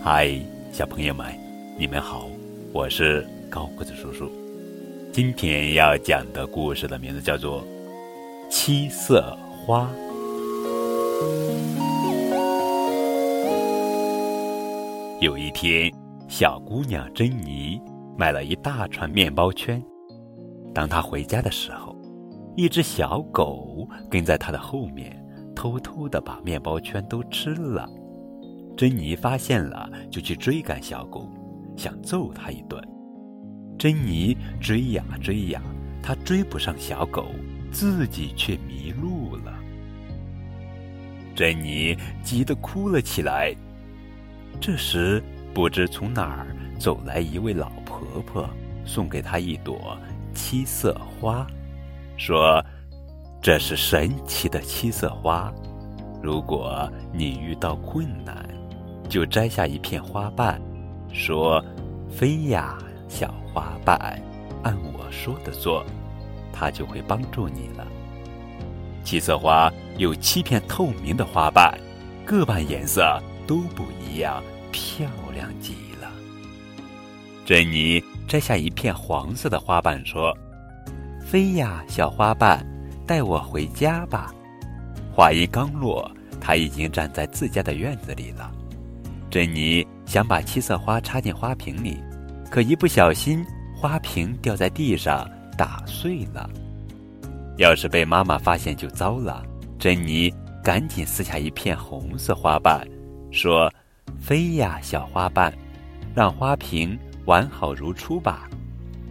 嗨，小朋友们，你们好，我是高个子叔叔。今天要讲的故事的名字叫做《七色花》。有一天，小姑娘珍妮买了一大串面包圈。当她回家的时候，一只小狗跟在她的后面。偷偷的把面包圈都吃了，珍妮发现了，就去追赶小狗，想揍它一顿。珍妮追呀追呀，她追不上小狗，自己却迷路了。珍妮急得哭了起来。这时，不知从哪儿走来一位老婆婆，送给她一朵七色花，说。这是神奇的七色花，如果你遇到困难，就摘下一片花瓣，说：“飞呀，小花瓣，按我说的做，它就会帮助你了。”七色花有七片透明的花瓣，各瓣颜色都不一样，漂亮极了。珍妮摘下一片黄色的花瓣，说：“飞呀，小花瓣。”带我回家吧。话音刚落，他已经站在自家的院子里了。珍妮想把七色花插进花瓶里，可一不小心，花瓶掉在地上打碎了。要是被妈妈发现就糟了。珍妮赶紧撕下一片红色花瓣，说：“飞呀，小花瓣，让花瓶完好如初吧。”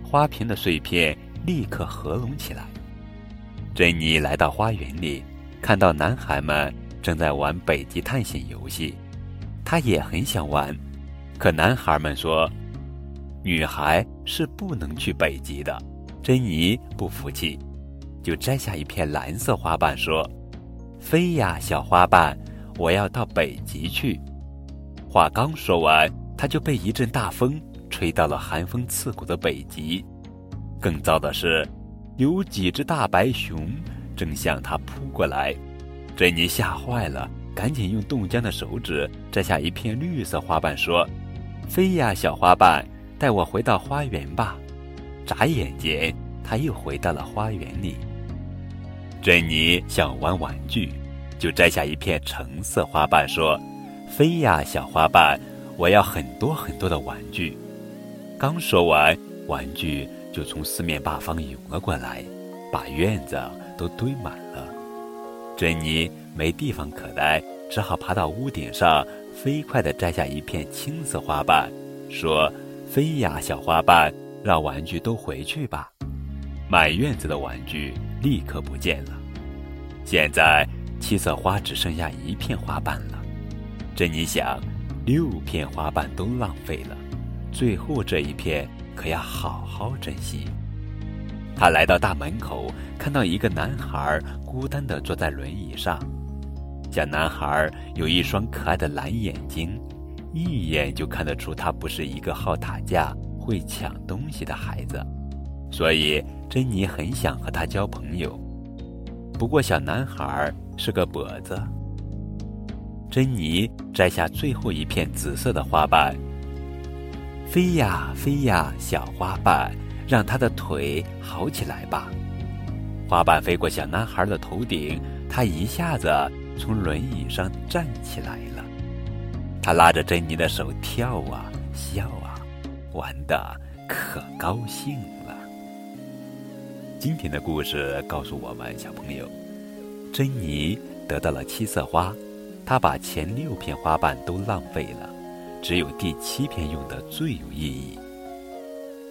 花瓶的碎片立刻合拢起来。珍妮来到花园里，看到男孩们正在玩北极探险游戏，她也很想玩，可男孩们说，女孩是不能去北极的。珍妮不服气，就摘下一片蓝色花瓣，说：“飞呀，小花瓣，我要到北极去。”话刚说完，她就被一阵大风吹到了寒风刺骨的北极。更糟的是。有几只大白熊正向他扑过来，珍妮吓坏了，赶紧用冻僵的手指摘下一片绿色花瓣，说：“飞呀，小花瓣，带我回到花园吧。”眨眼间，他又回到了花园里。珍妮想玩玩具，就摘下一片橙色花瓣，说：“飞呀，小花瓣，我要很多很多的玩具。”刚说完，玩具。就从四面八方涌了过来，把院子都堆满了。珍妮没地方可待，只好爬到屋顶上，飞快地摘下一片青色花瓣，说：“飞呀，小花瓣，让玩具都回去吧。”满院子的玩具立刻不见了。现在七色花只剩下一片花瓣了。珍妮想，六片花瓣都浪费了，最后这一片。可要好好珍惜。他来到大门口，看到一个男孩孤单地坐在轮椅上。小男孩有一双可爱的蓝眼睛，一眼就看得出他不是一个好打架、会抢东西的孩子。所以，珍妮很想和他交朋友。不过，小男孩是个跛子。珍妮摘下最后一片紫色的花瓣。飞呀飞呀，小花瓣，让他的腿好起来吧。花瓣飞过小男孩的头顶，他一下子从轮椅上站起来了。他拉着珍妮的手跳啊笑啊，玩的可高兴了。今天的故事告诉我们，小朋友，珍妮得到了七色花，她把前六片花瓣都浪费了。只有第七篇用的最有意义。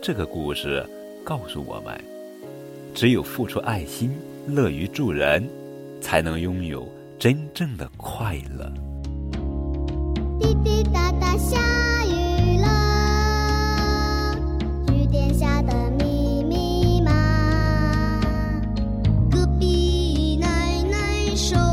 这个故事告诉我们只有付出爱心乐于助人才能拥有真正的快乐。滴滴答答下雨了雨点下的密密麻隔壁奶奶说